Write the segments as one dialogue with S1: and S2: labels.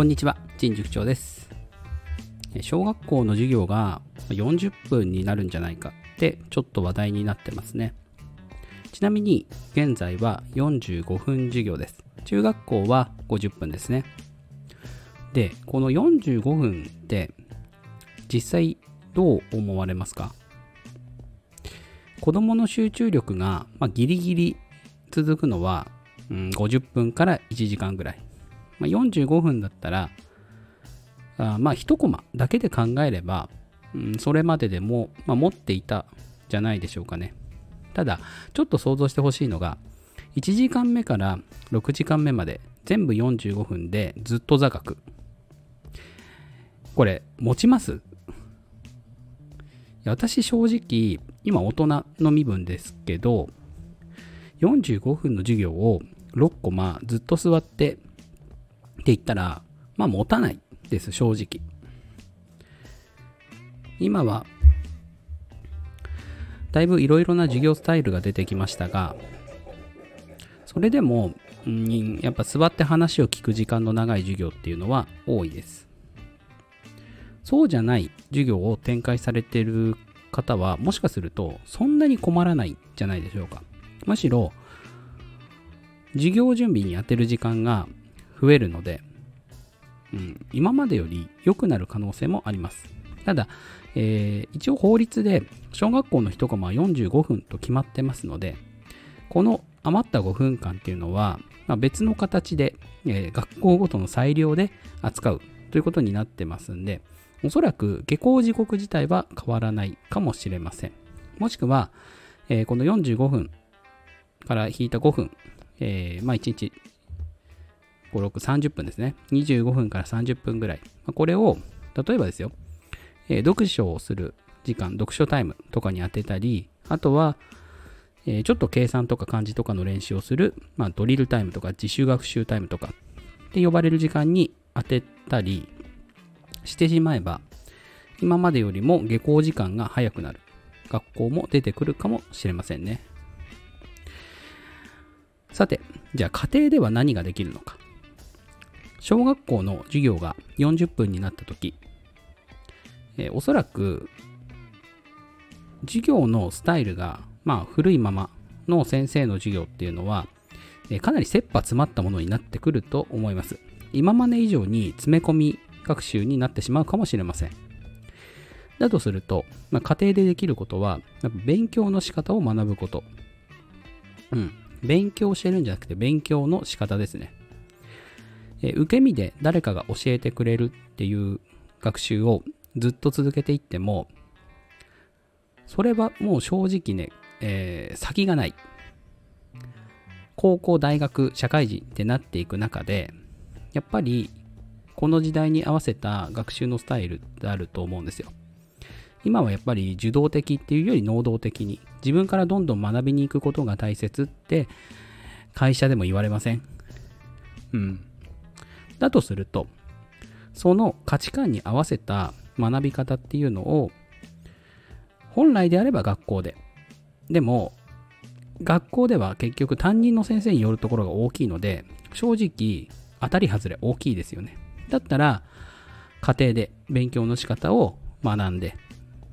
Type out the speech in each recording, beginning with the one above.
S1: こんにちは、陳塾長です。小学校の授業が40分になるんじゃないかってちょっと話題になってますね。ちなみに現在は45分授業です。中学校は50分ですね。で、この45分って実際どう思われますか？子供の集中力が、ま、ギリギリ続くのは、50分から1時間ぐらい。まあ、45分だったら、あまあ、1コマだけで考えれば、うん、それまででも、まあ、持っていたじゃないでしょうかね。ただ、ちょっと想像してほしいのが、1時間目から6時間目まで全部45分でずっと座学。これ、持ちます？いや私正直、今大人の身分ですけど、45分の授業を6コマずっと座ってって言ったら、まあ持たないです、正直。今は、だいぶいろいろな授業スタイルが出てきましたが、それでも、んやっぱ座って話を聞く時間の長い授業っていうのは多いです。そうじゃない授業を展開されてる方は、もしかするとそんなに困らないんじゃないでしょうか。むしろ、授業準備に当てる時間が増えるので、うん、今までより良くなる可能性もあります。ただ、えー一応法律で小学校の1コマは45分と決まってますので、この余った5分間っていうのは、まあ、別の形で、えー学校ごとの裁量で扱うということになってますんで、おそらく下校時刻自体は変わらないかもしれません。もしくは、えーこの45分から引いた5分、えーまあ1日5、6、30分ですね。25分から30分ぐらい。まこれを、例えばですよ、えー読書をする時間、読書タイムとかに当てたり、あとは、えーちょっと計算とか漢字とかの練習をする、まあ、ドリルタイムとか自主学習タイムとかって呼ばれる時間に当てたりしてしまえば、今までよりも下校時間が早くなる学校も出てくるかもしれませんね。さて、じゃあ家庭では何ができるのか。小学校の授業が40分になった時、えーおそらく授業のスタイルが、まあ、古いままの先生の授業っていうのは、えーかなり切羽詰まったものになってくると思います。今まで以上に詰め込み学習になってしまうかもしれません。だとすると、まあ、家庭でできることは、勉強の仕方を学ぶこと。うん。勉強してるんじゃなくて、勉強の仕方ですね。え受け身で誰かが教えてくれるっていう学習をずっと続けていっても、それはもう正直ね、えー先がない。高校、大学、社会人ってなっていく中で、やっぱりこの時代に合わせた学習のスタイルってあると思うんですよ。今はやっぱり受動的っていうより能動的に自分からどんどん学びに行くことが大切って会社でも言われませんうん。だとすると、その価値観に合わせた学び方っていうのを本来であれば学校で。でも、学校では結局担任の先生によるところが大きいので、正直当たり外れ大きいですよね。だったら、家庭で勉強の仕方を学んで、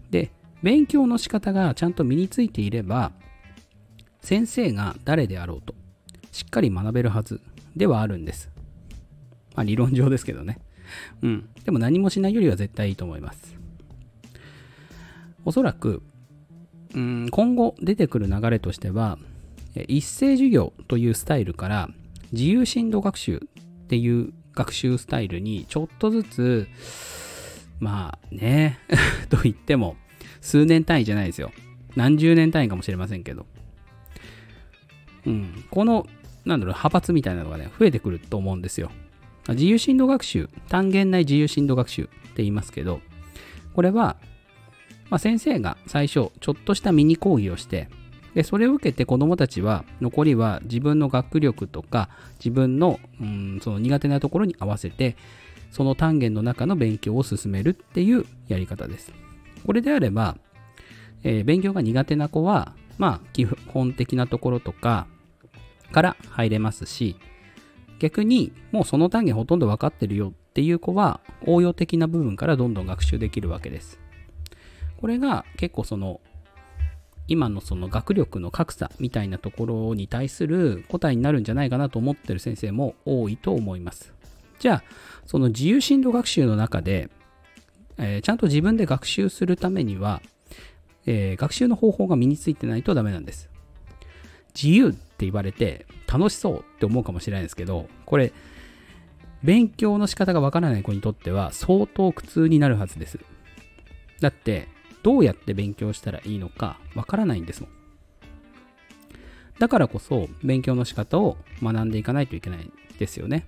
S1: で、勉強の仕方がちゃんと身についていれば、先生が誰であろうと、しっかり学べるはずではあるんです。まあ理論上ですけどね。うん。でも何もしないよりは絶対いいと思います。おそらく、うん、今後出てくる流れとしては、一斉授業というスタイルから自由進度学習っていう学習スタイルにちょっとずつ、まあね、と言っても数年単位じゃないですよ。何十年単位かもしれませんけど。うん、この、なんだろう、派閥みたいなのがね、増えてくると思うんですよ。自由進度学習、単元内自由進度学習って言いますけど、これは、まあ、先生が最初、ちょっとしたミニ講義をして、で、それを受けて子供たちは、残りは自分の学力とか、自分の、うん、その苦手なところに合わせて、その単元の中の勉強を進めるっていうやり方です。これであれば、えー勉強が苦手な子は、まあ、基本的なところとかから入れますし、逆にもうその単元ほとんど分かってるよっていう子は応用的な部分からどんどん学習できるわけです。これが結構その今のその学力の格差みたいなところに対する答えになるんじゃないかなと思ってる先生も多いと思います。じゃあ、その自由進路学習の中で、えー、ちゃんと自分で学習するためには、えー、学習の方法が身についてないとダメなんです。自由って言われて楽しそうって思うかもしれないですけど、これ、勉強の仕方がわからない子にとっては相当苦痛になるはずです。だって、どうやって勉強したらいいのかわからないんですもん。だからこそ勉強の仕方を学んでいかないといけないですよね。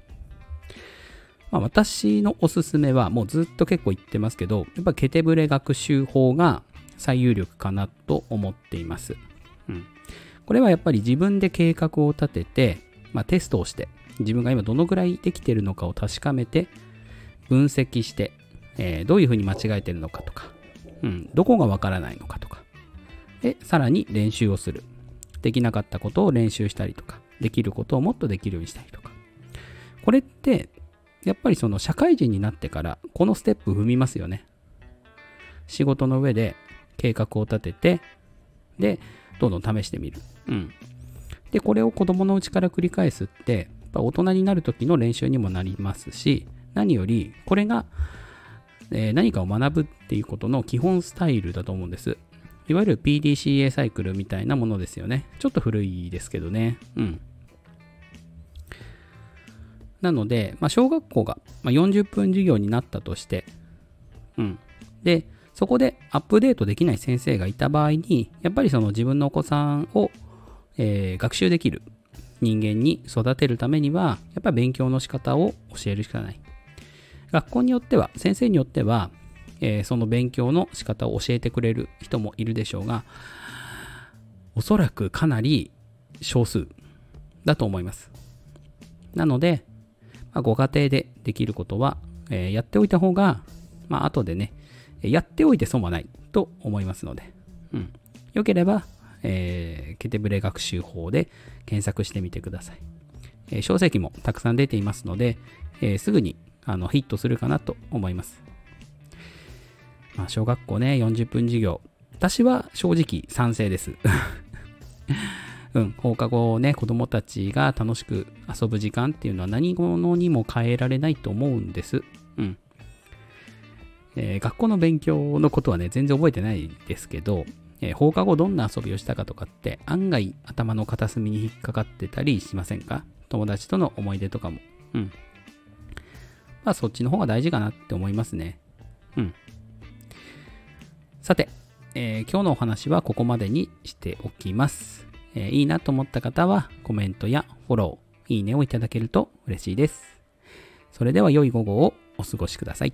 S1: まあ、私のおすすめはもうずっと結構言ってますけど、やっぱケテブレ学習法が最有力かなと思っています。これはやっぱり自分で計画を立てて、まあ、テストをして、自分が今どのぐらいできてるのかを確かめて、分析して、えー、どういうふうに間違えてるのかとか、うん、どこがわからないのかとか。で、さらに練習をする。できなかったことを練習したりとか、できることをもっとできるようにしたりとか。これって、やっぱりその社会人になってから、このステップ踏みますよね。仕事の上で計画を立てて、で、どんどん試してみる。うん。で、これを子供のうちから繰り返すって、やっぱ大人になる時の練習にもなりますし、何より、これがえー、何かを学ぶっていうことの基本スタイルだと思うんです。いわゆる PDCA サイクルみたいなものですよね。ちょっと古いですけどね。うん。なので、まあ、小学校が40分授業になったとして、うん。で、そこでアップデートできない先生がいた場合に、やっぱりその自分のお子さんを、えー、学習できる人間に育てるためには、やっぱり勉強の仕方を教えるしかない。学校によっては、先生によっては、えー、その勉強の仕方を教えてくれる人もいるでしょうが、おそらくかなり少数だと思います。なので、まあ、ご家庭でできることは、えー、やっておいた方が、まあ、後でね、やっておいて損はないと思いますので、うん。よければ、えー、ケテブレ学習法で検索してみてください。えー、書籍もたくさん出ていますので、えー、すぐにあのヒットするかなと思います。まあ、小学校ね、40分授業。私は正直賛成です。うん、放課後ね、子供たちが楽しく遊ぶ時間っていうのは何者にも変えられないと思うんです。うん。えー、学校の勉強のことはね、全然覚えてないですけど、えー、放課後どんな遊びをしたかとかって案外頭の片隅に引っかかってたりしませんか？友達との思い出とかも。うん。まあそっちの方が大事かなって思いますね。うん。さて、えー、今日のお話はここまでにしておきます。えー、いいなと思った方はコメントやフォロー、いいねをいただけると嬉しいです。それでは良い午後をお過ごしください。